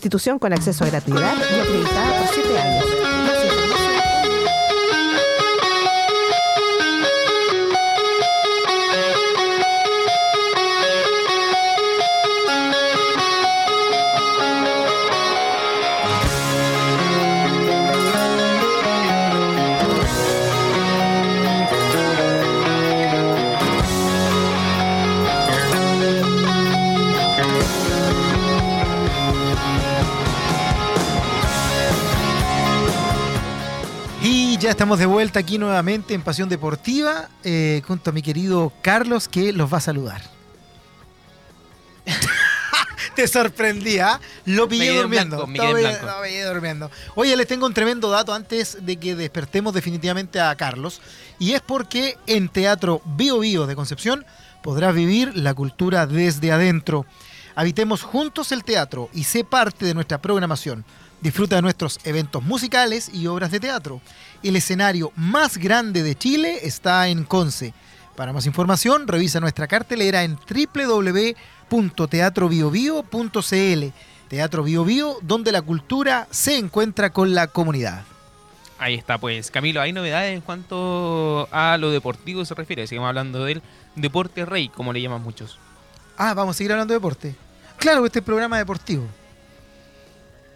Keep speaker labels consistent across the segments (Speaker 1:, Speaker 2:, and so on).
Speaker 1: institución con acceso a gratuidad y acreditada por 7 años.
Speaker 2: Ya estamos de vuelta aquí nuevamente en Pasión Deportiva, eh, junto a mi querido Carlos, que los va a saludar. Te sorprendía, lo pillé durmiendo.
Speaker 3: blanco,
Speaker 2: estaba bien durmiendo. Oye, les tengo un tremendo dato antes de que despertemos definitivamente a Carlos. Y es porque en Teatro Bio Bio de Concepción podrás vivir la cultura desde adentro. Habitemos juntos el teatro y sé parte de nuestra programación. Disfruta de nuestros eventos musicales y obras de teatro. El escenario más grande de Chile está en Conce. Para más información, revisa nuestra cartelera en www.teatrobiobio.cl. Teatro Bio Bio, donde la cultura se encuentra con la comunidad.
Speaker 3: Ahí está, pues. Camilo, hay novedades en cuanto a lo deportivo se refiere. Seguimos hablando del deporte rey, como le llaman muchos.
Speaker 2: Ah, vamos a seguir hablando de deporte. Claro, este es programa deportivo.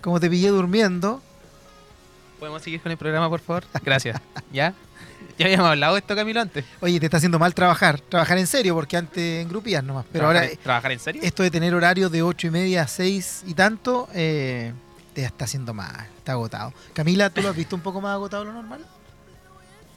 Speaker 2: Como te pillé durmiendo,
Speaker 3: ¿Podemos seguir con el programa, por favor? Gracias. ¿Ya? Ya habíamos hablado de esto, Camilo, antes.
Speaker 2: oye, te está haciendo mal trabajar. Trabajar en serio, porque antes en grupías nomás. Pero ahora,
Speaker 3: ¿Trabajar, ¿Trabajar en serio?
Speaker 2: esto de tener horario de ocho y media a 6 y tanto, eh, te está haciendo mal. Está agotado. Camila, ¿tú lo has visto un poco más agotado de lo normal?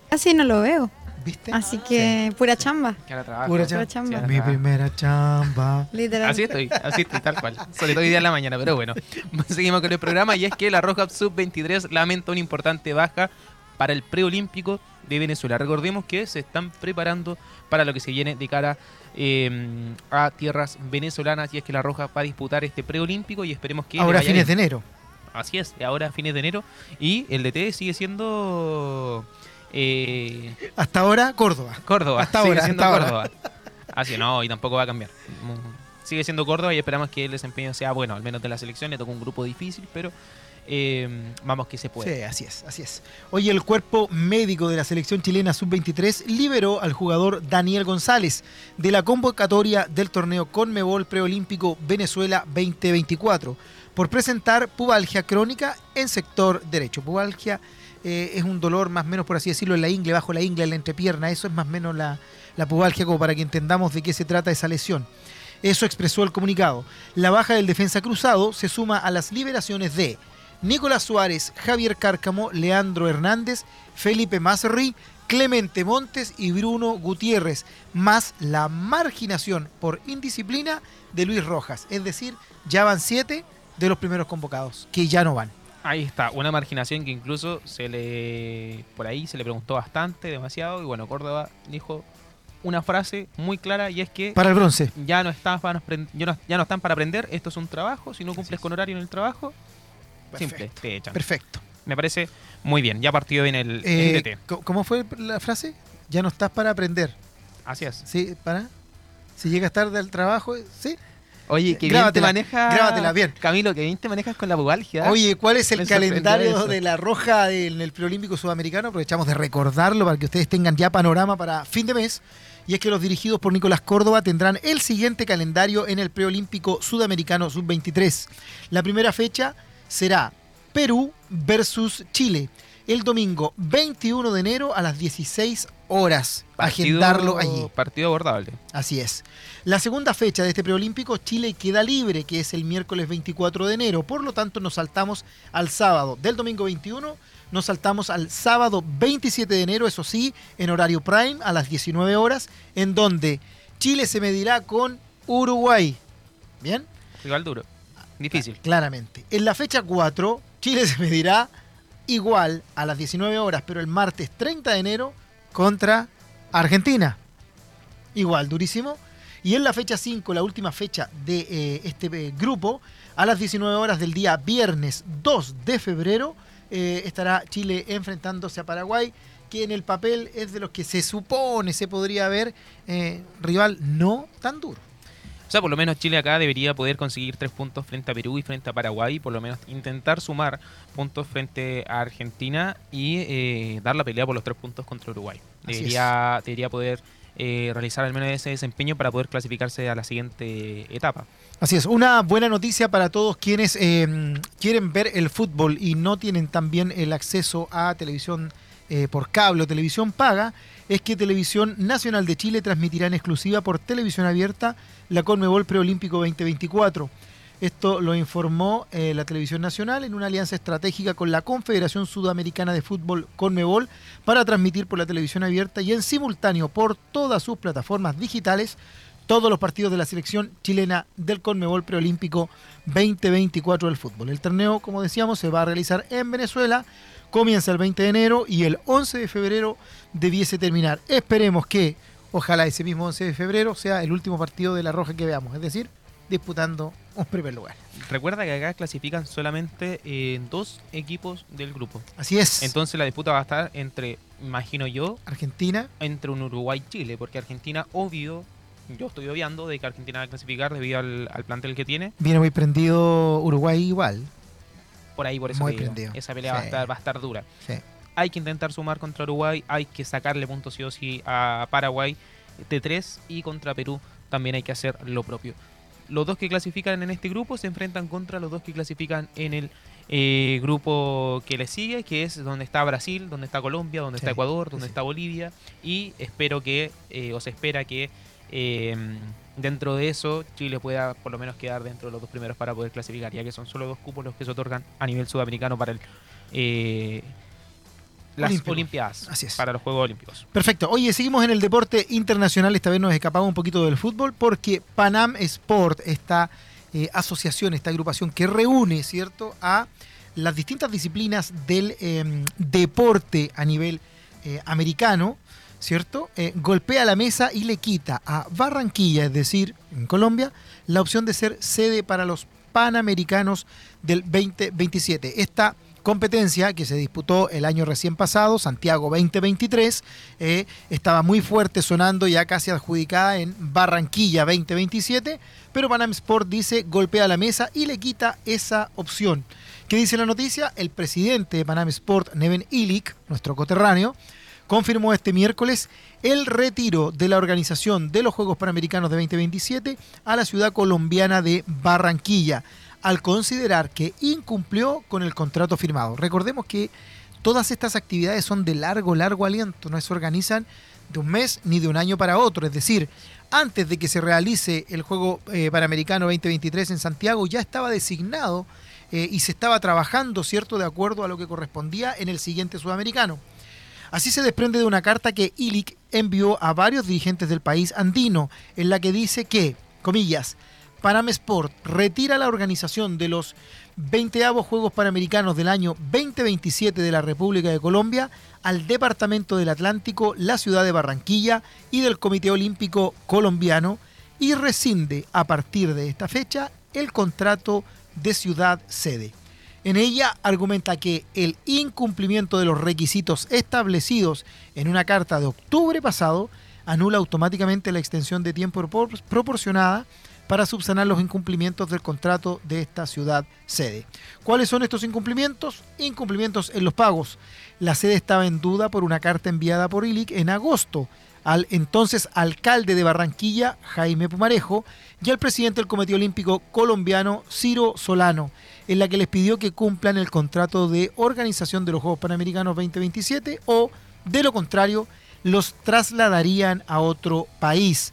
Speaker 4: Casi no lo veo.
Speaker 2: ¿Viste?
Speaker 4: Así que pura chamba.
Speaker 3: Que ahora trabajo.
Speaker 2: Pura
Speaker 4: Pura
Speaker 2: chamba.
Speaker 4: chamba.
Speaker 3: Sí, ahora
Speaker 2: Mi primera chamba.
Speaker 4: Literal.
Speaker 3: Así estoy, así estoy, tal cual. Sobre todo hoy día en la mañana, pero bueno. Seguimos con el programa y es que la Roja Sub-23 lamenta una importante baja para el preolímpico de Venezuela. Recordemos que se están preparando para lo que se viene de cara eh, a tierras venezolanas y es que la Roja va a disputar este preolímpico y esperemos que...
Speaker 2: Ahora fines de enero.
Speaker 3: Así es, ahora fines de enero y el DT sigue siendo... eh,
Speaker 2: Hasta ahora, Córdoba.
Speaker 3: Córdoba.
Speaker 2: Hasta
Speaker 3: sigue
Speaker 2: ahora,
Speaker 3: siendo
Speaker 2: hasta ahora.
Speaker 3: Córdoba. Así no, y tampoco va a cambiar. Sigue siendo Córdoba y esperamos que el desempeño sea bueno, al menos de la selección. Le tocó un grupo difícil, pero eh, vamos que se puede.
Speaker 2: Sí, así es, así es. Hoy el cuerpo médico de la selección chilena sub-23 liberó al jugador Daniel González de la convocatoria del torneo Conmebol Preolímpico Venezuela 2024 por presentar pubalgia crónica en sector derecho. Pubalgia eh, es un dolor más o menos, por así decirlo, en la ingle, bajo la ingle, en la entrepierna. Eso es más o menos la, la pubalgia, como para que entendamos de qué se trata esa lesión. Eso expresó el comunicado. La baja del defensa cruzado se suma a las liberaciones de Nicolás Suárez, Javier Cárcamo, Leandro Hernández, Felipe Mazerri, Clemente Montes y Bruno Gutiérrez, más la marginación por indisciplina de Luis Rojas. Es decir, ya van siete de los primeros convocados, que ya no van.
Speaker 3: Ahí está, una marginación que incluso se le por ahí se le preguntó bastante, demasiado, y bueno, Córdoba dijo una frase muy clara y es que
Speaker 2: Para el bronce.
Speaker 3: ya no están para ya no, están para aprender, esto es un trabajo, si no cumples con horario en el trabajo, simple,
Speaker 2: Perfecto.
Speaker 3: te echan.
Speaker 2: Perfecto.
Speaker 3: Me parece muy bien, ya partió bien el, el
Speaker 2: Eh,
Speaker 3: DT.
Speaker 2: co- ¿Cómo fue la frase? Ya no estás para aprender.
Speaker 3: Así es.
Speaker 2: ¿Sí? ¿Para? Si llegas tarde al trabajo, ¿sí?
Speaker 3: Oye, que
Speaker 2: Grábatela,
Speaker 3: bien te manejas.
Speaker 2: grábatela bien.
Speaker 3: Camilo, que bien te manejas con la pubalgia.
Speaker 2: Oye, ¿cuál es el
Speaker 3: Me
Speaker 2: calendario de la roja en el preolímpico sudamericano? Aprovechamos de recordarlo para que ustedes tengan ya panorama para fin de mes. Y es que los dirigidos por Nicolás Córdoba tendrán el siguiente calendario en el preolímpico sudamericano sub-23. La primera fecha será Perú versus Chile. El domingo 21 de enero a las 16 horas.
Speaker 3: Partido-
Speaker 2: Agendarlo allí.
Speaker 3: Partido abordable.
Speaker 2: Así es. La segunda fecha de este preolímpico, Chile queda libre, que es el miércoles 24 de enero. Por lo tanto, nos saltamos al sábado del domingo 21, nos saltamos al sábado 27 de enero, eso sí, en horario prime, a las 19 horas, en donde Chile se medirá con Uruguay. ¿Bien?
Speaker 3: Rival duro. Difícil.
Speaker 2: Claramente. En la fecha 4, Chile se medirá igual a las 19 horas, pero el martes 30 de enero contra Argentina. Igual, durísimo. Y en la fecha 5, la última fecha de eh, este eh, grupo, a las 19 horas del día viernes 2 de febrero, eh, estará Chile enfrentándose a Paraguay, que en el papel es de los que se supone se podría ver rival no tan duro.
Speaker 3: O sea, por lo menos Chile acá debería poder conseguir tres puntos frente a Perú y frente a Paraguay, por lo menos intentar sumar puntos frente a Argentina y eh, dar la pelea por los tres puntos contra Uruguay. Debería, debería poder eh, realizar al menos ese desempeño para poder clasificarse a la siguiente etapa.
Speaker 2: Así es, una buena noticia para todos quienes eh, quieren ver el fútbol y no tienen también el acceso a televisión eh, por cable o televisión paga, es que Televisión Nacional de Chile transmitirá en exclusiva por televisión abierta la Conmebol Preolímpico 2024. Esto lo informó eh, la Televisión Nacional en una alianza estratégica con la Confederación Sudamericana de Fútbol Conmebol para transmitir por la televisión abierta y en simultáneo por todas sus plataformas digitales todos los partidos de la selección chilena del Conmebol Preolímpico 2024 del fútbol. El torneo, como decíamos, se va a realizar en Venezuela, comienza el 20 de enero y el 11 de febrero debiese terminar. Esperemos que, ojalá ese mismo 11 de febrero sea el último partido de la Roja que veamos, es decir, disputando un primer lugar.
Speaker 3: Recuerda que acá clasifican solamente eh, dos equipos del grupo.
Speaker 2: Así es.
Speaker 3: Entonces la disputa va a estar entre, imagino yo,
Speaker 2: Argentina,
Speaker 3: entre un Uruguay-Chile, porque Argentina, obvio, yo estoy obviando de que Argentina va a clasificar debido al, al plantel que tiene.
Speaker 2: viene muy prendido Uruguay igual.
Speaker 3: Por ahí, por eso
Speaker 2: Muy
Speaker 3: te digo,
Speaker 2: prendido.
Speaker 3: esa pelea va, a estar, va a estar dura.
Speaker 2: Sí.
Speaker 3: Hay que intentar sumar contra Uruguay, hay que sacarle puntos sí o sí a Paraguay de 3 y contra Perú también hay que hacer lo propio. Los dos que clasifican en este grupo se enfrentan contra los dos que clasifican en el eh, grupo que le sigue, que es donde está Brasil, donde está Colombia, donde
Speaker 2: Sí,
Speaker 3: está Ecuador, donde
Speaker 2: sí.
Speaker 3: está Bolivia y espero que, eh, o se espera que eh, dentro de eso Chile pueda por lo menos quedar dentro de los dos primeros para poder clasificar, ya que son solo dos cupos los que se otorgan a nivel sudamericano para el eh, las
Speaker 2: Olímpico.
Speaker 3: Olimpiadas,
Speaker 2: Así es.
Speaker 3: para los Juegos Olímpicos.
Speaker 2: Perfecto. Oye, seguimos en el deporte internacional. Esta vez nos escapamos un poquito del fútbol porque Panam Sport, esta eh, asociación, esta agrupación que reúne, ¿cierto?, a las distintas disciplinas del eh, deporte a nivel eh, americano, ¿cierto? Eh, golpea la mesa y le quita a Barranquilla, es decir, en Colombia, la opción de ser sede para los Panamericanos del 2027. Esta competencia que se disputó el año recién pasado, Santiago 2023, eh, estaba muy fuerte sonando, ya casi adjudicada en Barranquilla 2027, pero Panam Sport dice golpea la mesa y le quita esa opción. ¿Qué dice la noticia? El presidente de Panam Sport, Neven Ilic, nuestro coterráneo, confirmó este miércoles el retiro de la organización de los Juegos Panamericanos de 2027 a la ciudad colombiana de Barranquilla, al considerar que incumplió con el contrato firmado. Recordemos que todas estas actividades son de largo, largo aliento, no se organizan de un mes ni de un año para otro, es decir, antes de que se realice el Juego eh, Panamericano 2023 en Santiago ya estaba designado eh, y se estaba trabajando, ¿cierto?, de acuerdo a lo que correspondía en el siguiente sudamericano. Así se desprende de una carta que Ilic envió a varios dirigentes del país andino, en la que dice que, comillas, Panam Sport retira la organización de los 20 Juegos Panamericanos del año 2027 de la República de Colombia al Departamento del Atlántico, la ciudad de Barranquilla y del Comité Olímpico Colombiano y rescinde a partir de esta fecha el contrato de ciudad sede. En ella argumenta que el incumplimiento de los requisitos establecidos en una carta de octubre pasado anula automáticamente la extensión de tiempo propor- proporcionada para subsanar los incumplimientos del contrato de esta ciudad sede. ¿Cuáles son estos incumplimientos? Incumplimientos en los pagos. La sede estaba en duda por una carta enviada por ILIC en agosto al entonces alcalde de Barranquilla, Jaime Pumarejo, y al presidente del Comité Olímpico colombiano, Ciro Solano, en la que les pidió que cumplan el contrato de organización de los Juegos Panamericanos 2027 o, de lo contrario, los trasladarían a otro país.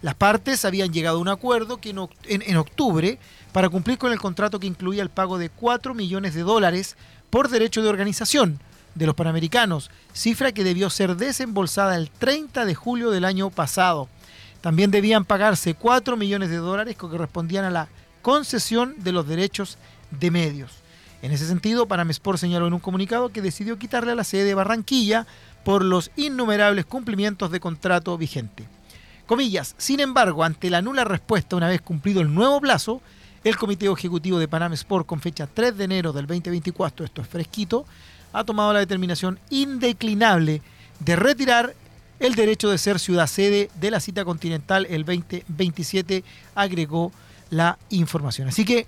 Speaker 2: Las partes habían llegado a un acuerdo que en, en octubre para cumplir con el contrato que incluía el pago de 4 millones de dólares por derecho de organización de los Panamericanos, cifra que debió ser desembolsada el 30 de julio del año pasado. También debían pagarse 4 millones de dólares que correspondían a la concesión de los derechos de medios. En ese sentido, Panam Sport señaló en un comunicado que decidió quitarle a la sede de Barranquilla por los innumerables cumplimientos de contrato vigente. Comillas, sin embargo, ante la nula respuesta una vez cumplido el nuevo plazo, el Comité Ejecutivo de Panam Sport con fecha 3 de enero del 2024, esto es fresquito, ha tomado la determinación indeclinable de retirar el derecho de ser ciudad sede de la cita continental el 2027, agregó la información. Así que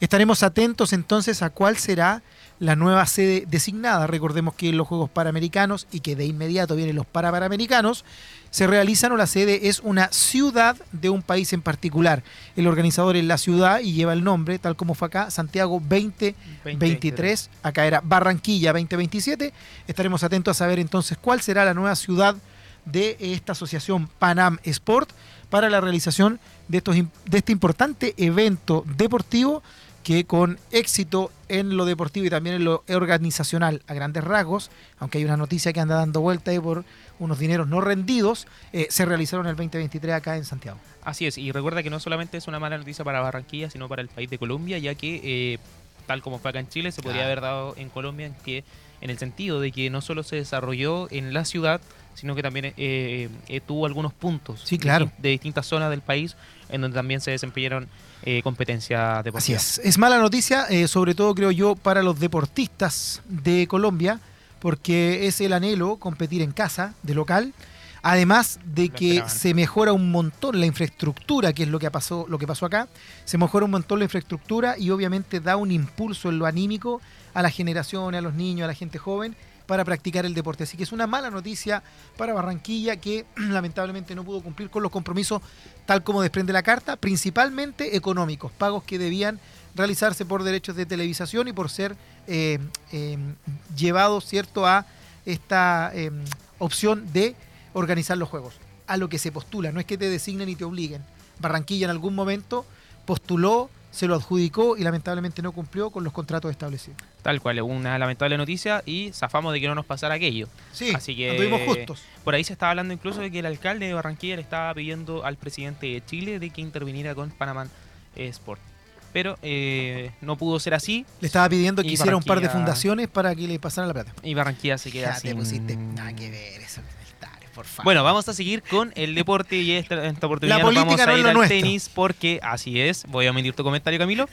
Speaker 2: estaremos atentos entonces a cuál será la nueva sede designada. Recordemos que los Juegos Panamericanos y que de inmediato vienen los Parapanamericanos se realizan o la sede es una ciudad de un país en particular. El organizador es la ciudad y lleva el nombre, tal como fue acá, Santiago 2023. Acá era Barranquilla 2027. Estaremos atentos a saber entonces cuál será la nueva ciudad de esta asociación Panam Sport para la realización de, estos, de este importante evento deportivo que con éxito en lo deportivo y también en lo organizacional a grandes rasgos, aunque hay una noticia que anda dando vuelta ahí por unos dineros no rendidos, eh, se realizaron el 2023 acá en Santiago.
Speaker 3: Así es, y recuerda que no solamente es una mala noticia para Barranquilla, sino para el país de Colombia, ya que eh, tal como fue acá en Chile, se podría haber dado en Colombia en que en el sentido de que no solo se desarrolló en la ciudad, sino que también eh, eh, tuvo algunos puntos
Speaker 2: sí, claro.
Speaker 3: de, distintas zonas del país en donde también se desempeñaron eh, competencias deportivas.
Speaker 2: Así es. Es mala noticia, eh, sobre todo creo yo, para los deportistas de Colombia, porque es el anhelo competir en casa, de local. Además de que se mejora un montón la infraestructura, que es lo que pasó, lo que pasó acá, se mejora un montón la infraestructura y obviamente da un impulso en lo anímico a las generaciones, a los niños, a la gente joven, para practicar el deporte. Así que es una mala noticia para Barranquilla que lamentablemente no pudo cumplir con los compromisos tal como desprende la carta, principalmente económicos, pagos que debían realizarse por derechos de televisación y por ser eh, eh, llevados cierto a esta eh, opción de organizar los juegos, a lo que se postula, no es que te designen y te obliguen. Barranquilla en algún momento postuló se lo adjudicó y lamentablemente no cumplió con los contratos establecidos.
Speaker 3: Tal cual, una lamentable noticia y zafamos de que no nos pasara aquello.
Speaker 2: Sí,
Speaker 3: Así que
Speaker 2: anduvimos justos.
Speaker 3: Por ahí se estaba hablando incluso de que el alcalde de Barranquilla le estaba pidiendo al presidente de Chile de que interviniera con Panamá Sport. Pero eh, no pudo ser así.
Speaker 2: Le estaba pidiendo que
Speaker 3: Y
Speaker 2: hiciera un par de fundaciones para que le pasara la plata.
Speaker 3: Y Barranquilla se queda
Speaker 2: Ya te pusiste nada que ver eso. Por favor.
Speaker 3: Bueno, vamos a seguir con el deporte y esta, esta oportunidad
Speaker 2: La
Speaker 3: nos vamos
Speaker 2: política
Speaker 3: a
Speaker 2: no es
Speaker 3: ir
Speaker 2: lo
Speaker 3: al
Speaker 2: nuestro.
Speaker 3: tenis porque así es. Voy a omitir tu comentario, Camilo.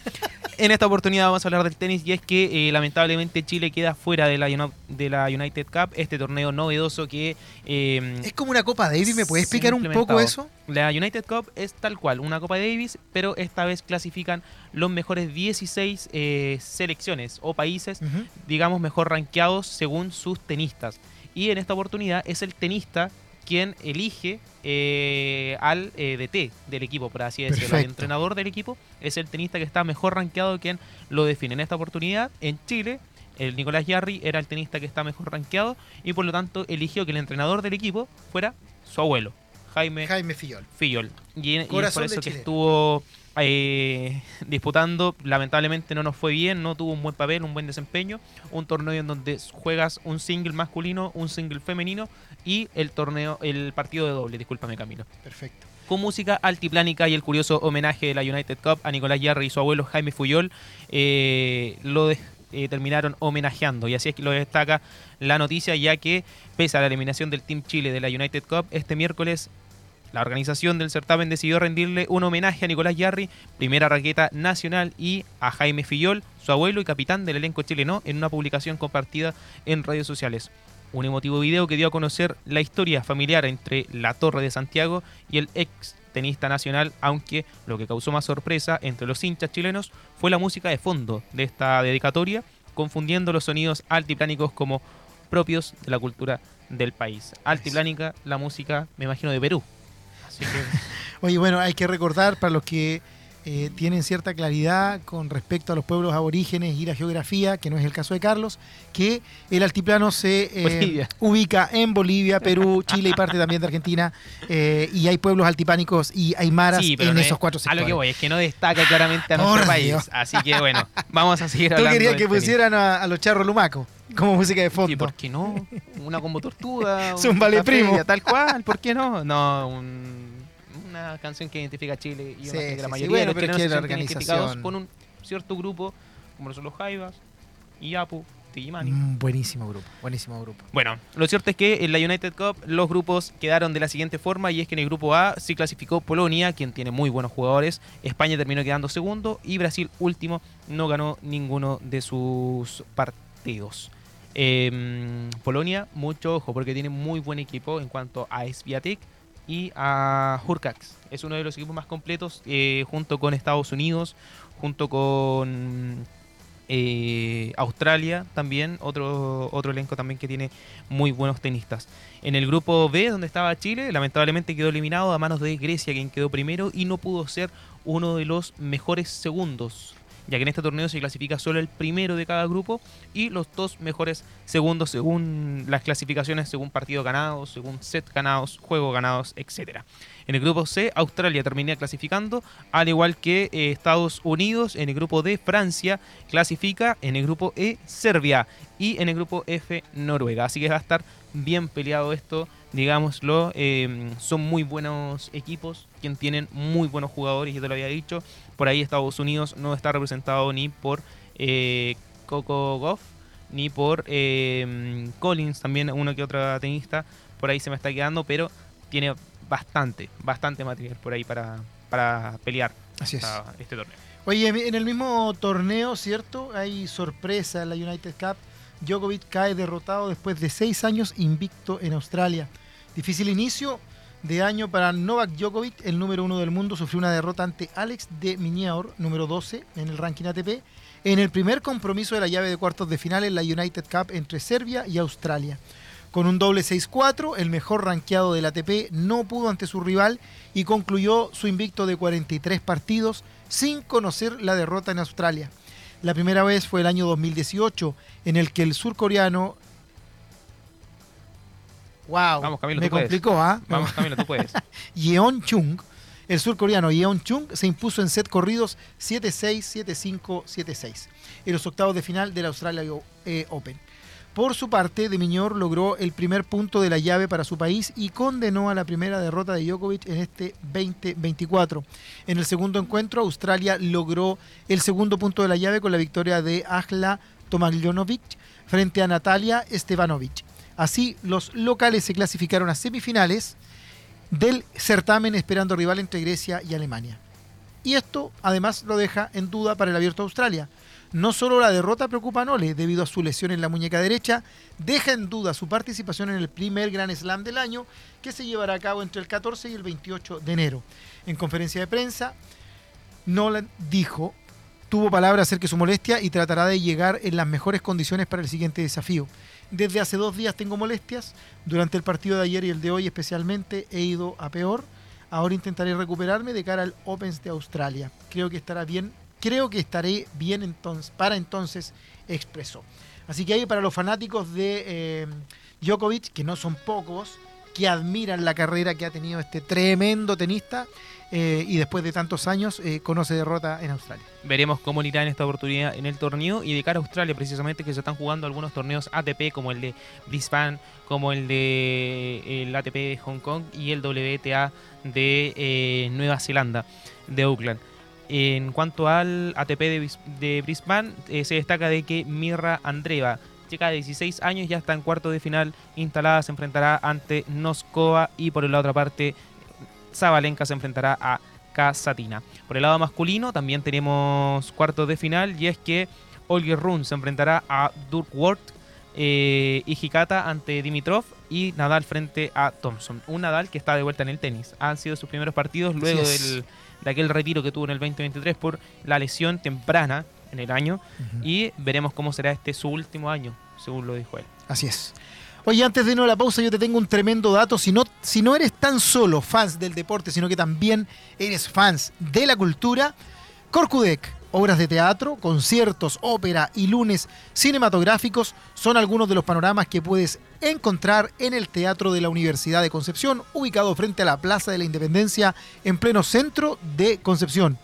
Speaker 3: en esta oportunidad vamos a hablar del tenis y es que eh, lamentablemente Chile queda fuera de la, Uni- de la United Cup, este torneo novedoso que... eh,
Speaker 2: es como una Copa Davis, ¿me puedes explicar un poco
Speaker 3: implementado.
Speaker 2: eso?
Speaker 3: La United Cup es tal cual, una Copa Davis, pero esta vez clasifican los mejores 16 eh, selecciones o países,
Speaker 2: Ujú.
Speaker 3: digamos, mejor rankeados según sus tenistas. Y en esta oportunidad es el tenista quien elige eh, al eh, DT del equipo, por así decirlo. El entrenador del equipo es el tenista que está mejor rankeado quien lo define. En esta oportunidad, en Chile, el Nicolás Yarri era el tenista que está mejor rankeado y por lo tanto eligió que el entrenador del equipo fuera su abuelo, Jaime
Speaker 2: Jaime Fillol.
Speaker 3: Fillol. Y, y por eso que estuvo eh, disputando. Lamentablemente no nos fue bien, no tuvo un buen papel, un buen desempeño. Un torneo en donde juegas un single masculino, un single femenino y el torneo, el partido de doble, discúlpame Camilo.
Speaker 2: Perfecto.
Speaker 3: Con música altiplánica y el curioso homenaje de la United Cup a Nicolás Yarri y su abuelo Jaime Fuyol, eh, lo de- eh, terminaron homenajeando. Y así es que lo destaca la noticia, ya que pese a la eliminación del Team Chile de la United Cup, este miércoles la organización del certamen decidió rendirle un homenaje a Nicolás Yarri, primera raqueta nacional, y a Jaime Fillol, su abuelo y capitán del elenco chileno, en una publicación compartida en redes sociales. Un emotivo video que dio a conocer la historia familiar entre la Torre de Santiago y el ex tenista nacional, aunque lo que causó más sorpresa entre los hinchas chilenos fue la música de fondo de esta dedicatoria, confundiendo los sonidos altiplánicos como propios de la cultura del país. Altiplánica, la música, me imagino, de Perú. Así que
Speaker 2: Oye, bueno, hay que recordar para los que eh, tienen cierta claridad con respecto a los pueblos aborígenes y la geografía, que no es el caso de Carlos, que el altiplano se eh, ubica en Bolivia, Perú, Chile y parte también de Argentina, eh, y hay pueblos altipánicos y aymaras
Speaker 3: Sí,
Speaker 2: en
Speaker 3: no
Speaker 2: esos
Speaker 3: es-
Speaker 2: cuatro
Speaker 3: A
Speaker 2: sectores.
Speaker 3: lo que voy, es que no destaca claramente a nuestro país.
Speaker 2: Dios.
Speaker 3: Así que bueno, vamos a seguir
Speaker 2: Tú
Speaker 3: hablando.
Speaker 2: querías
Speaker 3: del
Speaker 2: que
Speaker 3: tenis.
Speaker 2: pusieran a, a los charros lumacos como música de fondo.
Speaker 3: ¿Y por qué no? Una combo tortuga.
Speaker 2: Es un vale primo.
Speaker 3: Tal cual, ¿por qué no? No, un- una canción que identifica a Chile y
Speaker 2: Sí,
Speaker 3: una que
Speaker 2: sí,
Speaker 3: la
Speaker 2: sí.
Speaker 3: mayoría
Speaker 2: Bueno,
Speaker 3: de los chilenos
Speaker 2: que
Speaker 3: se identificados
Speaker 2: organización-
Speaker 3: con un cierto grupo, como son los Jaivas, Iyapu, Tijimani.
Speaker 2: Mm, buenísimo grupo, buenísimo grupo.
Speaker 3: Bueno, lo cierto es que en la United Cup los grupos quedaron de la siguiente forma y es que en el grupo A sí clasificó Polonia, quien tiene muy buenos jugadores, España terminó quedando segundo y Brasil último, no ganó ninguno de sus partidos. Eh, Polonia, mucho ojo, porque tiene muy buen equipo en cuanto a Sviatek y a Hurcax. Es uno de los equipos más completos, eh, junto con Estados Unidos, junto con eh, Australia también, otro, otro elenco también que tiene muy buenos tenistas. En el grupo B, donde estaba Chile, lamentablemente quedó eliminado a manos de Grecia, quien quedó primero y no pudo ser uno de los mejores segundos ya que en este torneo se clasifica solo el primero de cada grupo y los dos mejores segundos según las clasificaciones, según partido ganados, según set ganados, juego ganados, etc. En el grupo C, Australia termina clasificando, al igual que eh, Estados Unidos. En el grupo D, Francia clasifica. En el grupo E, Serbia. Y en el grupo F, Noruega. Así que va a estar bien peleado esto, digámoslo. Eh, son muy buenos equipos, quien tienen muy buenos jugadores, ya te lo había dicho. Por ahí Estados Unidos no está representado ni por eh, Coco Goff, ni por eh, Collins, también uno que otro tenista. Por ahí se me está quedando, pero tiene bastante, bastante material por ahí para, para pelear
Speaker 2: Así es.
Speaker 3: este torneo.
Speaker 2: Oye, en el mismo torneo, ¿cierto? Hay sorpresa en la United Cup. Djokovic cae derrotado después de seis años invicto en Australia. Difícil inicio de año para Novak Djokovic, el número uno del mundo, sufrió una derrota ante Alex de Minaur, número 12 en el ranking ATP, en el primer compromiso de la llave de cuartos de final en la United Cup entre Serbia y Australia. Con un doble 6-4, el mejor rankeado del ATP no pudo ante su rival y concluyó su invicto de 43 partidos sin conocer la derrota en Australia. La primera vez fue el año 2018, en el que el surcoreano. ¡Wow!
Speaker 3: Vamos, Camilo,
Speaker 2: me
Speaker 3: tú puedes.
Speaker 2: complicó, ¿ah?
Speaker 3: Vamos, Camilo, tú puedes.
Speaker 2: Yeon Chung, el surcoreano Yeon Chung, se impuso en set corridos 7-6, 7-5, 7-6 en los octavos de final del Australia eh, Open. Por su parte, De Miñor logró el primer punto de la llave para su país y condenó a la primera derrota de Djokovic en este 2024. En el segundo encuentro, Australia logró el segundo punto de la llave con la victoria de Ajla Tomljanovic frente a Natalia Stevanovic. Así, los locales se clasificaron a semifinales del certamen esperando rival entre Grecia y Alemania. Y esto además lo deja en duda para el Abierto de Australia. No solo la derrota preocupa a Nole debido a su lesión en la muñeca derecha, deja en duda su participación en el primer Grand Slam del año que se llevará a cabo entre el 14 y el 28 de enero. En conferencia de prensa, Nolan dijo, tuvo palabra acerca de su molestia y tratará de llegar en las mejores condiciones para el siguiente desafío. Desde hace dos días tengo molestias, durante el partido de ayer y el de hoy especialmente he ido a peor. Ahora intentaré recuperarme de cara al Opens de Australia. Creo que estará bien, creo que estaré bien entonces, para entonces, expresó. Así que ahí para los fanáticos de eh, Djokovic, que no son pocos, que admiran la carrera que ha tenido este tremendo tenista eh, y después de tantos años eh, conoce derrota en Australia.
Speaker 3: Veremos cómo le irá en esta oportunidad en el torneo y de cara a Australia precisamente que se están jugando algunos torneos ATP como el de Brisbane, como el de el ATP de Hong Kong y el WTA de eh, Nueva Zelanda, de Auckland. En cuanto al ATP de, de Brisbane, eh, se destaca de que Mirra Andreva, chica de 16 años, ya está en cuarto de final instalada, se enfrentará ante Noskova y por la otra parte Zabalenka se enfrentará a Kasatina. Por el lado masculino también tenemos cuartos de final y es que Olger Run se enfrentará a Durkwort eh, y Hikata ante Dimitrov y Nadal frente a Thompson. Un Nadal que está de vuelta en el tenis. Han sido sus primeros partidos luego del- de aquel retiro que tuvo en el 2023 por la lesión temprana en el año y veremos cómo será este su último año, según lo dijo él.
Speaker 2: Así es. Oye, antes de irnos a la pausa, yo te tengo un tremendo dato. Si no, si no eres tan solo fans del deporte, sino que también eres fans de la cultura, Corcudec, obras de teatro, conciertos, ópera y lunes cinematográficos son algunos de los panoramas que puedes encontrar en el Teatro de la Universidad de Concepción, ubicado frente a la Plaza de la Independencia, en pleno centro de Concepción.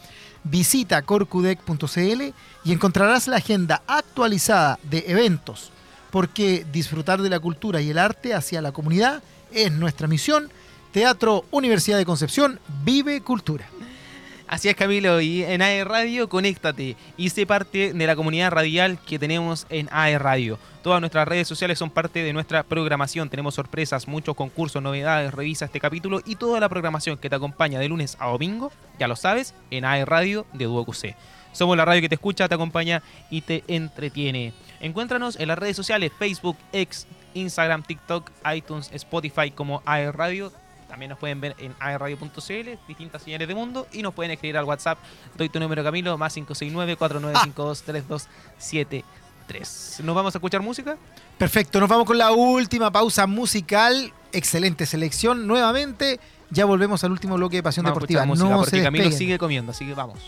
Speaker 2: Visita corcudec.cl y encontrarás la agenda actualizada de eventos, porque disfrutar de la cultura y el arte hacia la comunidad es nuestra misión. Teatro Universidad de Concepción, vive cultura.
Speaker 3: Así es, Camilo, y en AE Radio, conéctate y sé parte de la comunidad radial que tenemos en AE Radio. Todas nuestras redes sociales son parte de nuestra programación. Tenemos sorpresas, muchos concursos, novedades. Revisa este capítulo y toda la programación que te acompaña de lunes a domingo, ya lo sabes, en AE Radio de Duo QC. Somos la radio que te escucha, te acompaña y te entretiene. Encuéntranos en las redes sociales: Facebook, X, Instagram, TikTok, iTunes, Spotify como AE Radio también nos pueden ver en aerradio.cl, distintas señales de mundo, y nos pueden escribir al WhatsApp. Doy tu número, Camilo, más 569-4952-3273. ¿Nos vamos a escuchar música?
Speaker 2: Perfecto, nos vamos con la última pausa musical. Excelente selección nuevamente. Ya volvemos al último bloque de Pasión Deportiva.
Speaker 3: Música,
Speaker 2: no
Speaker 3: porque Camilo sigue comiendo, así que vamos.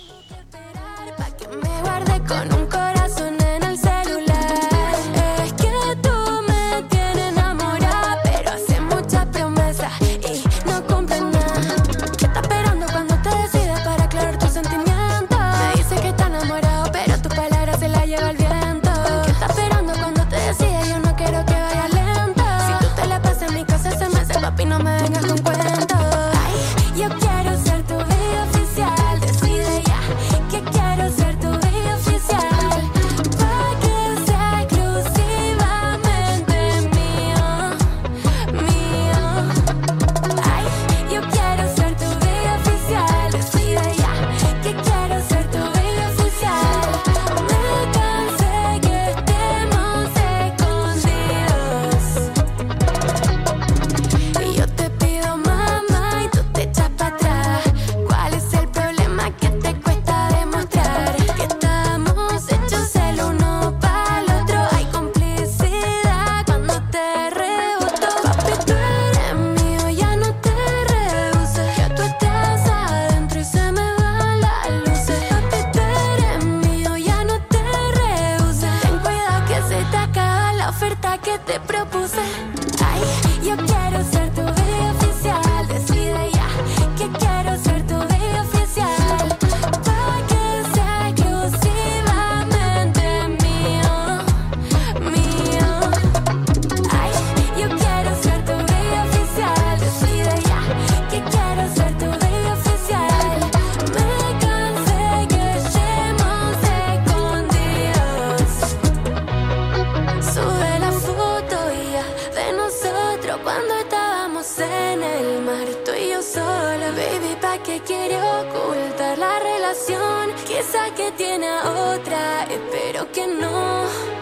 Speaker 5: tentación, quizá que tiene otra, espero que no.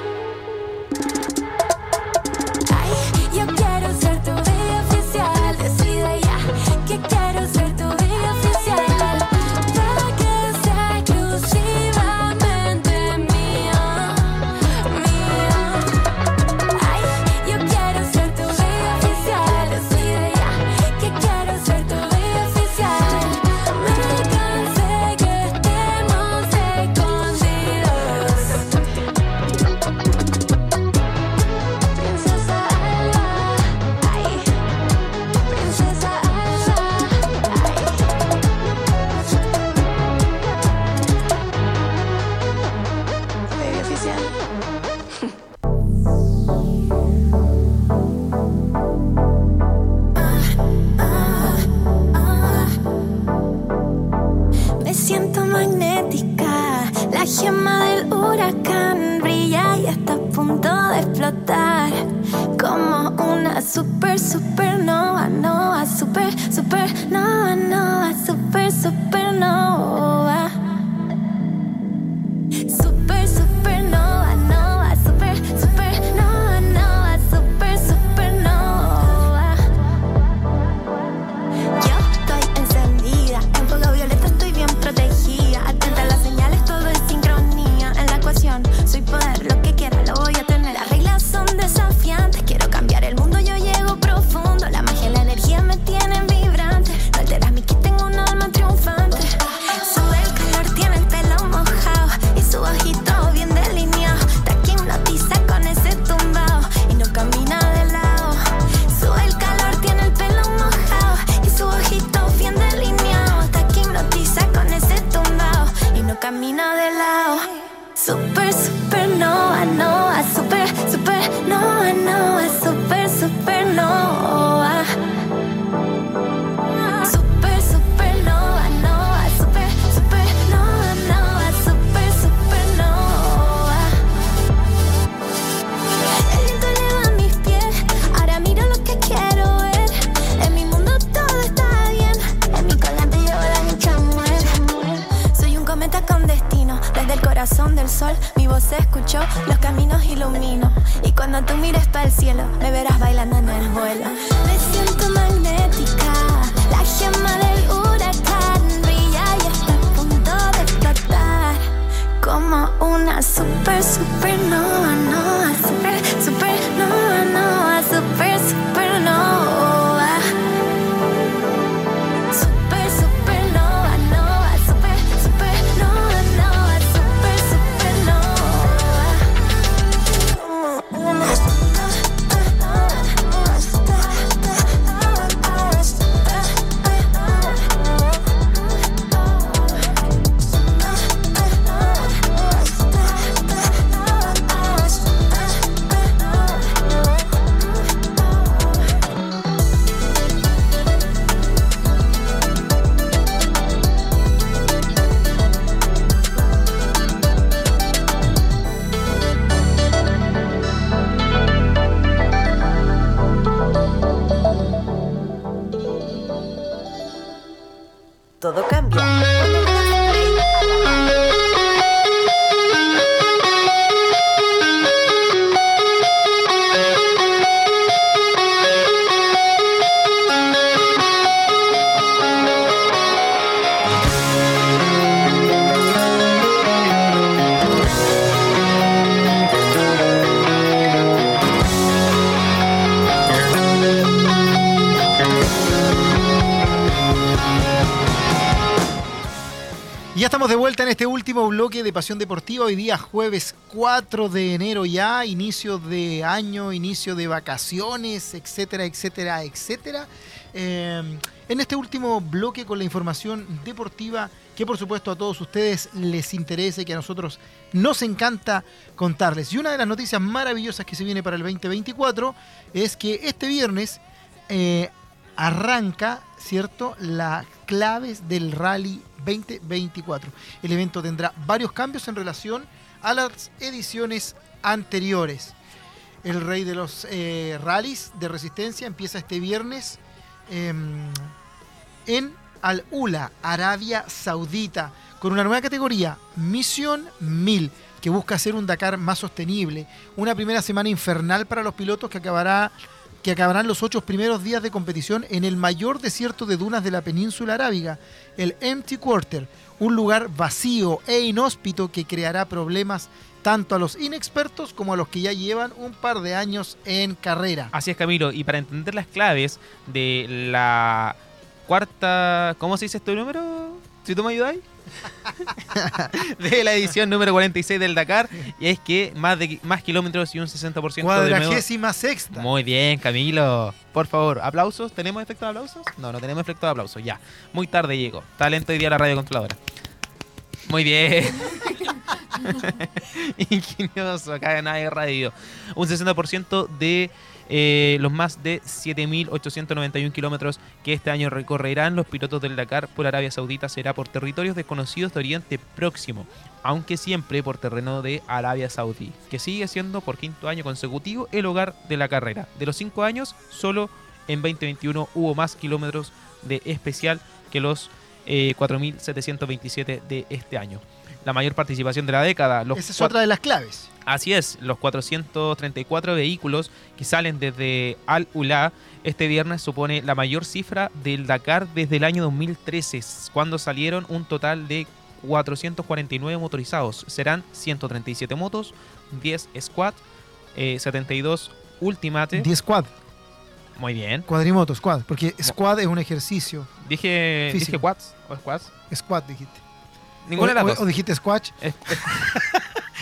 Speaker 5: siento magnética. La gema del huracán brilla y está a punto de explotar. Como una super, supernova, nova, super, supernova, nova, super, super supernova.
Speaker 2: Bloque de Pasión Deportiva. Hoy día jueves 4 de enero ya, inicio de año, inicio de vacaciones, etcétera, etcétera, etcétera. Eh, en este último bloque con la información deportiva que por supuesto a todos ustedes les interesa y que a nosotros nos encanta contarles. Y una de las noticias maravillosas que se viene para el 2024 es que este viernes eh, arranca, ¿cierto?, las claves del Rally 2024. El evento tendrá varios cambios en relación a las ediciones anteriores. El rey de los eh, rallies de resistencia empieza este viernes em, en Al Ula, Arabia Saudita, con una nueva categoría, Misión 1000, que busca hacer un Dakar más sostenible. Una primera semana infernal para los pilotos que acabará que acabarán los ocho primeros días de competición en el mayor desierto de dunas de la península arábiga, el Empty Quarter, un lugar vacío e inhóspito que creará problemas tanto a los inexpertos como a los que ya llevan un par de años en carrera.
Speaker 3: Así es, Camilo. Y para entender las claves de la cuarta. ¿Cómo se dice este número? Si tú me ayudáis. de la edición número 46 del Dakar. Y es que más, de, más kilómetros y un 60% de nuevo-
Speaker 2: Cuadragésima sexta.
Speaker 3: Muy bien, Camilo. Por favor, aplausos. ¿Tenemos efecto de aplausos? No, no tenemos efecto de aplausos. Ya. Muy tarde llegó. Talento hoy día la radio controladora. Muy bien. Ingenioso, acá en Radio. Un 60% de eh, los más de 7.891 kilómetros que este año recorrerán los pilotos del Dakar por Arabia Saudita será por territorios desconocidos de Oriente Próximo, aunque siempre por terreno de Arabia Saudí, que sigue siendo por quinto año consecutivo el hogar de la carrera. De los cinco años, solo en 2021 hubo más kilómetros de especial que los eh, 4.727 de este año. La mayor participación de la década. Los
Speaker 2: Esa es otra de las claves.
Speaker 3: Así es, los 434 vehículos que salen desde Al Ula este viernes supone la mayor cifra del Dakar desde el año 2013, cuando salieron un total de 449 motorizados. Serán 137 motos, 10 squad, eh, 72 Ultimate.
Speaker 2: 10 squad,
Speaker 3: Muy bien.
Speaker 2: cuadrimoto, squad. Porque squad es un ejercicio.
Speaker 3: Dije,
Speaker 2: Físico.
Speaker 3: dije quads o squads.
Speaker 2: Squad dijiste.
Speaker 3: Ninguna de
Speaker 2: o,
Speaker 3: las
Speaker 2: o-
Speaker 3: dos.
Speaker 2: o dijiste squash.
Speaker 3: Es- es-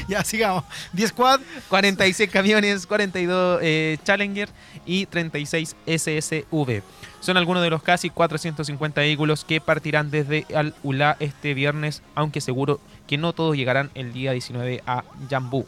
Speaker 2: Ya, sigamos. 10 squad,
Speaker 3: 46 camiones, 42 eh, Challenger y 36 SSV. Son algunos de los casi 450 vehículos que partirán desde Al Ula este viernes, aunque seguro que no todos llegarán el día 19 a Jambú.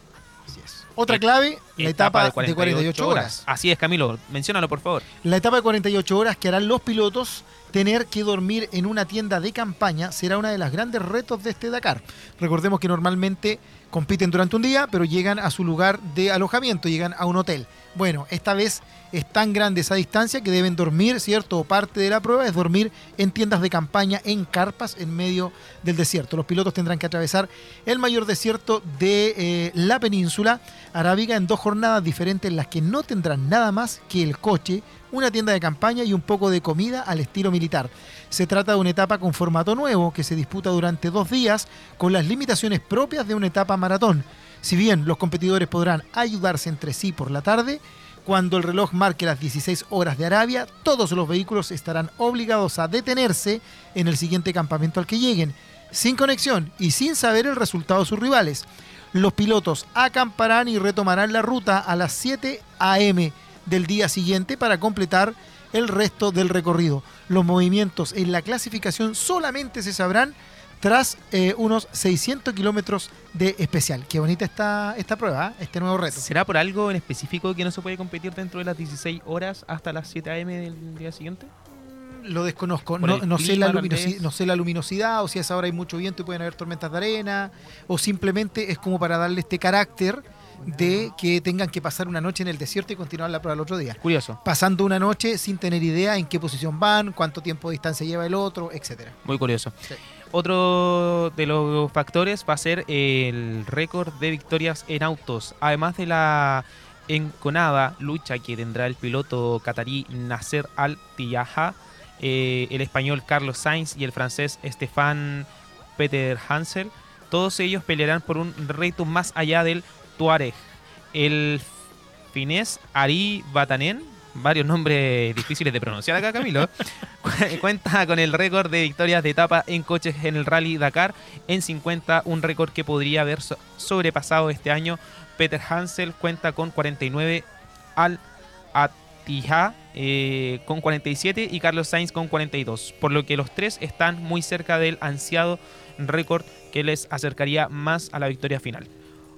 Speaker 2: Otra
Speaker 3: Eh.
Speaker 2: clave, la etapa, de 48 horas.
Speaker 3: Así es, Camilo, menciónalo por favor.
Speaker 2: La etapa de 48 horas que harán los pilotos tener que dormir en una tienda de campaña será una de las grandes retos de este Dakar. Recordemos que normalmente compiten durante un día, pero llegan a su lugar de alojamiento, llegan a un hotel. Bueno, esta vez es tan grande esa distancia que deben dormir, ¿cierto? Parte de la prueba es dormir en tiendas de campaña, en carpas, en medio del desierto. Los pilotos tendrán que atravesar el mayor desierto de eh, la península arábiga en dos jornadas diferentes en las que no tendrán nada más que el coche, una tienda de campaña y un poco de comida al estilo militar. Se trata de una etapa con formato nuevo que se disputa durante dos días con las limitaciones propias de una etapa maratón. Si bien los competidores podrán ayudarse entre sí por la tarde, cuando el reloj marque las 16 horas de Arabia, todos los vehículos estarán obligados a detenerse en el siguiente campamento al que lleguen, sin conexión y sin saber el resultado de sus rivales. Los pilotos acamparán y retomarán la ruta a las 7 a.m. del día siguiente para completar el resto del recorrido. Los movimientos en la clasificación solamente se sabrán tras eh, unos 600 kilómetros de especial. Qué bonita está esta prueba, ¿eh? este nuevo reto.
Speaker 3: ¿Será por algo en específico que no se puede competir dentro de las 16 horas hasta las 7 a.m. del día siguiente?
Speaker 2: Lo desconozco. No, no sé la no sé luminosidad o si a esa hora hay mucho viento y pueden haber tormentas de arena o simplemente es como para darle este carácter de que tengan que pasar una noche en el desierto y continuar la prueba el otro día.
Speaker 3: Curioso,
Speaker 2: Pasando una noche sin tener idea en qué posición van, cuánto tiempo de distancia lleva el otro, etcétera.
Speaker 3: muy curioso.
Speaker 2: Sí.
Speaker 3: Otro de los factores va a ser el récord de victorias en autos, además de la enconada lucha que tendrá el piloto catarí Nasser Al-Tiyaha, eh, el español Carlos Sainz y el francés Stéphane Peter Hansel. Todos ellos pelearán por un reto más allá del Tuareg. El finés Ari Batanen, varios nombres difíciles de pronunciar acá, Camilo, cu- cuenta con el récord de victorias de etapa en coches en el Rally Dakar en 50, un récord que podría haber so- sobrepasado este año. Peter Hansel cuenta con 49, Al Attija eh, con 47 y Carlos Sainz con 42, por lo que los tres están muy cerca del ansiado récord que les acercaría más a la victoria final.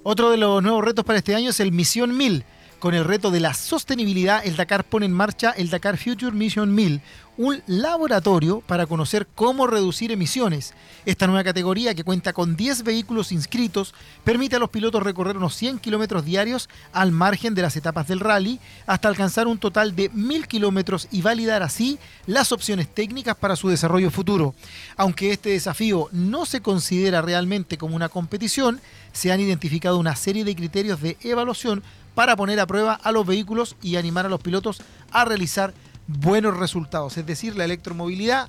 Speaker 2: Otro de los nuevos retos para este año es el Misión 1000. Con el reto de la sostenibilidad, el Dakar pone en marcha el Dakar Future Mission 1000, un laboratorio para conocer cómo reducir emisiones. Esta nueva categoría, que cuenta con 10 vehículos inscritos, permite a los pilotos recorrer unos 100 kilómetros diarios al margen de las etapas del rally, hasta alcanzar un total de 1000 kilómetros y validar así las opciones técnicas para su desarrollo futuro. Aunque este desafío no se considera realmente como una competición, se han identificado una serie de criterios de evaluación para poner a prueba a los vehículos y animar a los pilotos a realizar buenos resultados, es decir, la electromovilidad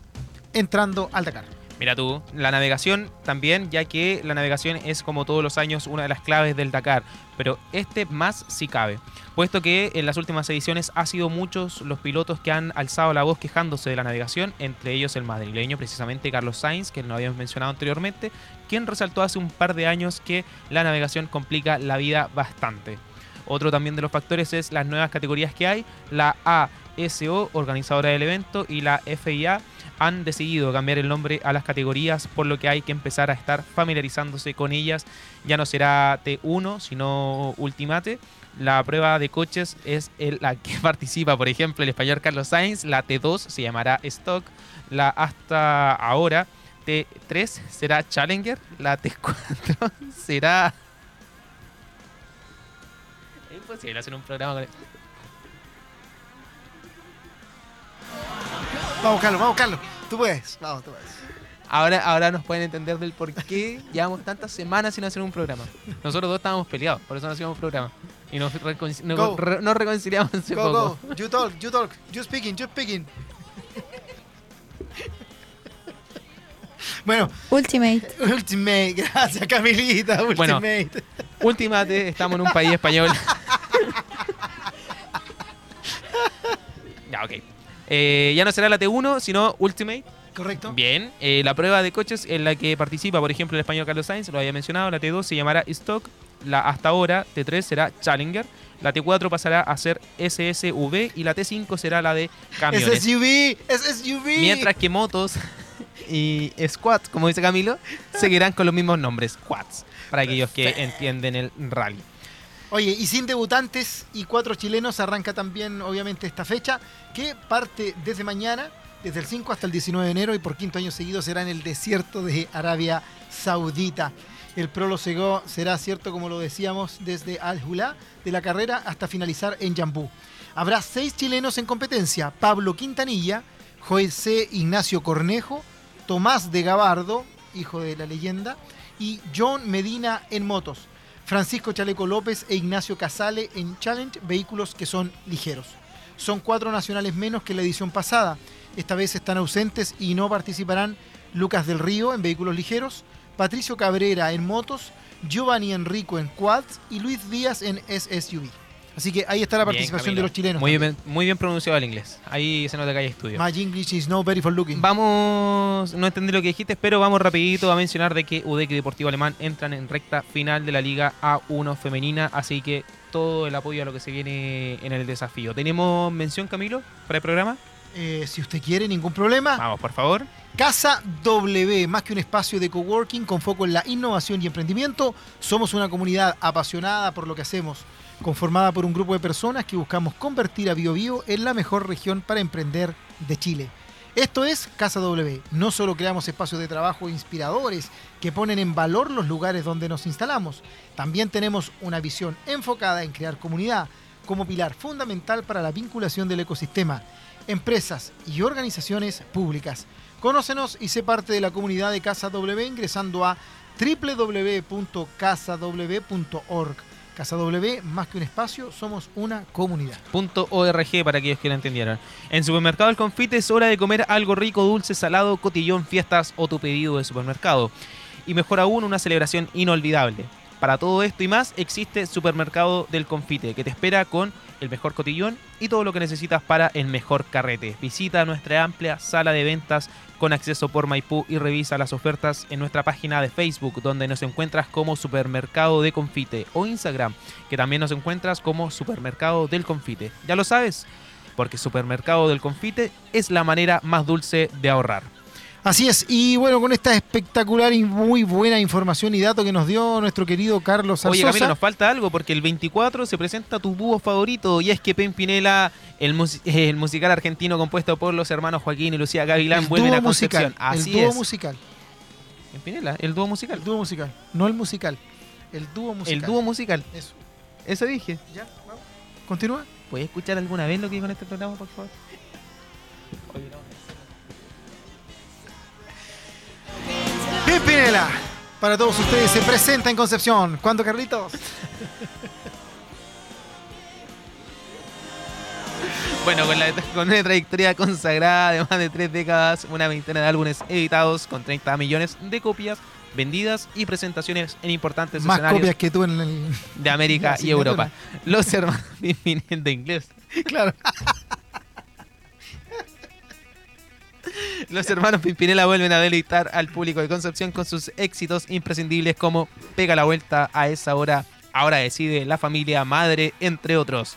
Speaker 2: entrando al Dakar.
Speaker 3: Mira tú, la navegación también, ya que la navegación es como todos los años una de las claves del Dakar, pero este más si cabe, puesto que en las últimas ediciones ha sido muchos los pilotos que han alzado la voz quejándose de la navegación, entre ellos el madrileño precisamente Carlos Sainz, que lo habíamos mencionado anteriormente, quien resaltó hace un par de años que la navegación complica la vida bastante. Otro también de los factores es las nuevas categorías que hay, la ASO, organizadora del evento, y la FIA han decidido cambiar el nombre a las categorías, por lo que hay que empezar a estar familiarizándose con ellas. Ya no será T1, sino Ultimate. La prueba de coches es la que participa, por ejemplo, el español Carlos Sainz. La T2 se llamará Stock. La hasta ahora T3 será Challenger. La T4 será... Imposible hacer un programa con esto.
Speaker 2: Vamos, Carlos, vamos, Carlos. Tú puedes. Vamos, tú puedes.
Speaker 3: Ahora, ahora nos pueden entender del por qué llevamos tantas semanas sin hacer un programa. Nosotros dos estábamos peleados, por eso no hacíamos programa. Y nos, reconcil- no-
Speaker 2: Go.
Speaker 3: re- nos reconciliamos hace
Speaker 2: Go,
Speaker 3: poco.
Speaker 2: go. You talk, you talk. You speaking, you speaking. Bueno,
Speaker 4: Ultimate.
Speaker 2: Ultimate. Gracias, Camilita.
Speaker 3: Bueno.
Speaker 2: Ultimate.
Speaker 3: Ultimate, estamos en un país español. ya, ok. Eh, ya no será la T1, sino Ultimate.
Speaker 2: Correcto.
Speaker 3: Bien, eh, la prueba de coches en la que participa, por ejemplo, el español Carlos Sainz, lo había mencionado, la T2 se llamará Stock, la hasta ahora T3 será Challenger, la T4 pasará a ser SSV y la T5 será la de
Speaker 2: Es
Speaker 3: camiones.
Speaker 2: SUV. Es SUV.
Speaker 3: Mientras que motos y squats, como dice Camilo, seguirán con los mismos nombres, quads, para aquellos que entienden el rally.
Speaker 2: Oye, y sin debutantes y cuatro chilenos arranca también, obviamente, esta fecha, que parte desde mañana, desde el 5 hasta el 19 de enero, y por quinto año seguido será en el desierto de Arabia Saudita. El prólogo será, cierto, como lo decíamos, desde Al-Hulá de la carrera hasta finalizar en Yambú. Habrá seis chilenos en competencia: Pablo Quintanilla, José Ignacio Cornejo, Tomás de Gabardo, hijo de la leyenda, y John Medina en motos. Francisco Chaleco López e Ignacio Casale en Challenge, vehículos que son ligeros. Son cuatro nacionales menos que la edición pasada. Esta vez están ausentes y no participarán Lucas del Río en vehículos ligeros, Patricio Cabrera en motos, Giovanni Enrico en quads y Luis Díaz en SSUV. Así que ahí está la participación de los chilenos.
Speaker 3: Muy
Speaker 2: también.
Speaker 3: bien, muy bien pronunciado el inglés. Ahí se nota que hay estudio.
Speaker 2: My English is no very for looking.
Speaker 3: Vamos, no entendí lo que dijiste, pero vamos rapidito a mencionar de que UDEC y Deportivo Alemán entran en recta final de la Liga A1 femenina, así que todo el apoyo a lo que se viene en el desafío. ¿Tenemos mención, Camilo, para el programa?
Speaker 2: Eh, si usted quiere, ningún problema.
Speaker 3: Vamos, por favor.
Speaker 2: Casa W, más que un espacio de coworking con foco en la innovación y emprendimiento, somos una comunidad apasionada por lo que hacemos, conformada por un grupo de personas que buscamos convertir a BioBio en la mejor región para emprender de Chile. Esto es Casa W. No solo creamos espacios de trabajo inspiradores que ponen en valor los lugares donde nos instalamos, también tenemos una visión enfocada en crear comunidad como pilar fundamental para la vinculación del ecosistema, empresas y organizaciones públicas. Conócenos y sé parte de la comunidad de Casa W ingresando a www.casaw.org. Casa W, más que un espacio, somos una comunidad.
Speaker 3: Punto .org para aquellos que no entendieran. En Supermercado El Confite es hora de comer algo rico, dulce, salado, cotillón, fiestas o tu pedido de supermercado. Y mejor aún, una celebración inolvidable. Para todo esto y más existe Supermercado del Confite, que te espera con el mejor cotillón y todo lo que necesitas para el mejor carrete. Visita nuestra amplia sala de ventas con acceso por Maipú y revisa las ofertas en nuestra página de Facebook, donde nos encuentras como Supermercado de Confite, o Instagram, que también nos encuentras como Supermercado del Confite. Ya lo sabes, porque Supermercado del Confite es la manera más dulce de ahorrar.
Speaker 2: Así es, y bueno, con esta espectacular y muy buena información y dato que nos dio nuestro querido Carlos
Speaker 3: Oye,
Speaker 2: Arzosa.
Speaker 3: Camilo, nos falta algo porque el 24 se presenta tu búho favorito y es que Pimpinela, el, mus- el musical argentino compuesto por los hermanos Joaquín y Lucía Gavilán,
Speaker 2: el
Speaker 3: vuelven a Concepción.
Speaker 2: musical.
Speaker 3: Así
Speaker 2: el dúo
Speaker 3: es.
Speaker 2: musical.
Speaker 3: Pimpinela, el dúo musical.
Speaker 2: El dúo musical. No el musical. El dúo musical.
Speaker 3: El dúo musical.
Speaker 2: Eso.
Speaker 3: Eso dije.
Speaker 2: Ya, vamos. Continúa.
Speaker 3: ¿Puedes escuchar alguna vez lo que digo en este programa, por favor? Oye, no.
Speaker 2: Pimpinela, para todos ustedes, se presenta en Concepción. ¿Cuándo, Carlitos?
Speaker 3: Bueno, con, la, con una trayectoria consagrada de más de tres décadas, una veintena de álbumes editados con 30 millones de copias vendidas y presentaciones en importantes
Speaker 2: Más
Speaker 3: escenarios
Speaker 2: copias que tú en el.
Speaker 3: de América y Europa. Los hermanos de inglés.
Speaker 2: Claro.
Speaker 3: Los hermanos Pimpinela vuelven a deleitar al público de Concepción con sus éxitos imprescindibles como Pega la vuelta a esa hora, ahora decide la familia, madre, entre otros.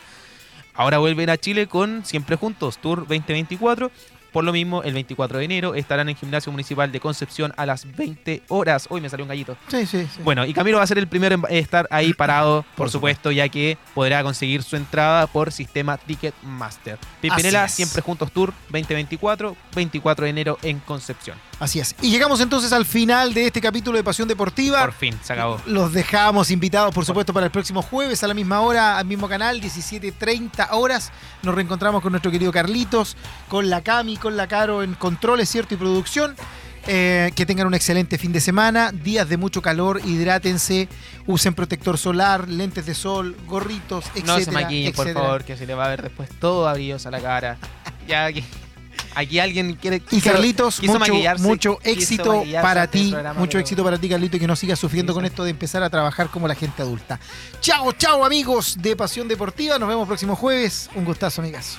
Speaker 3: Ahora vuelven a Chile con Siempre Juntos, Tour 2024. Por lo mismo, el 24 de enero estarán en Gimnasio Municipal de Concepción a las 20 horas. Hoy me salió un gallito.
Speaker 2: Sí, sí, sí.
Speaker 3: Bueno, y Camilo va a ser el primero en estar ahí parado, por,
Speaker 2: Por
Speaker 3: supuesto, ya que podrá conseguir su entrada por sistema Ticketmaster. Pimpinela, siempre juntos Tour 2024, 24 de enero en Concepción.
Speaker 2: Así es. Y llegamos entonces al final de este capítulo de Pasión Deportiva.
Speaker 3: Por fin, se acabó.
Speaker 2: Los dejamos invitados, por supuesto, para el próximo jueves a la misma hora, al mismo canal, 17.30 horas. Nos reencontramos con nuestro querido Carlitos, con la Cami, con la Caro en controles, ¿cierto? Y producción. Eh, que tengan un excelente fin de semana, días de mucho calor, hidrátense, usen protector solar, lentes de sol, gorritos, etcétera,
Speaker 3: no se maquillen, por favor, que se le va a ver después todo brillosa la cara. Ya aquí, Aquí alguien quiere.
Speaker 2: Y Carlitos, mucho, éxito para ti. Mucho éxito para ti, Carlito, y que no sigas sufriendo con esto de empezar a trabajar como la gente adulta. Chao, chao, amigos de Pasión Deportiva. Nos vemos próximo jueves. Un gustazo, amigas.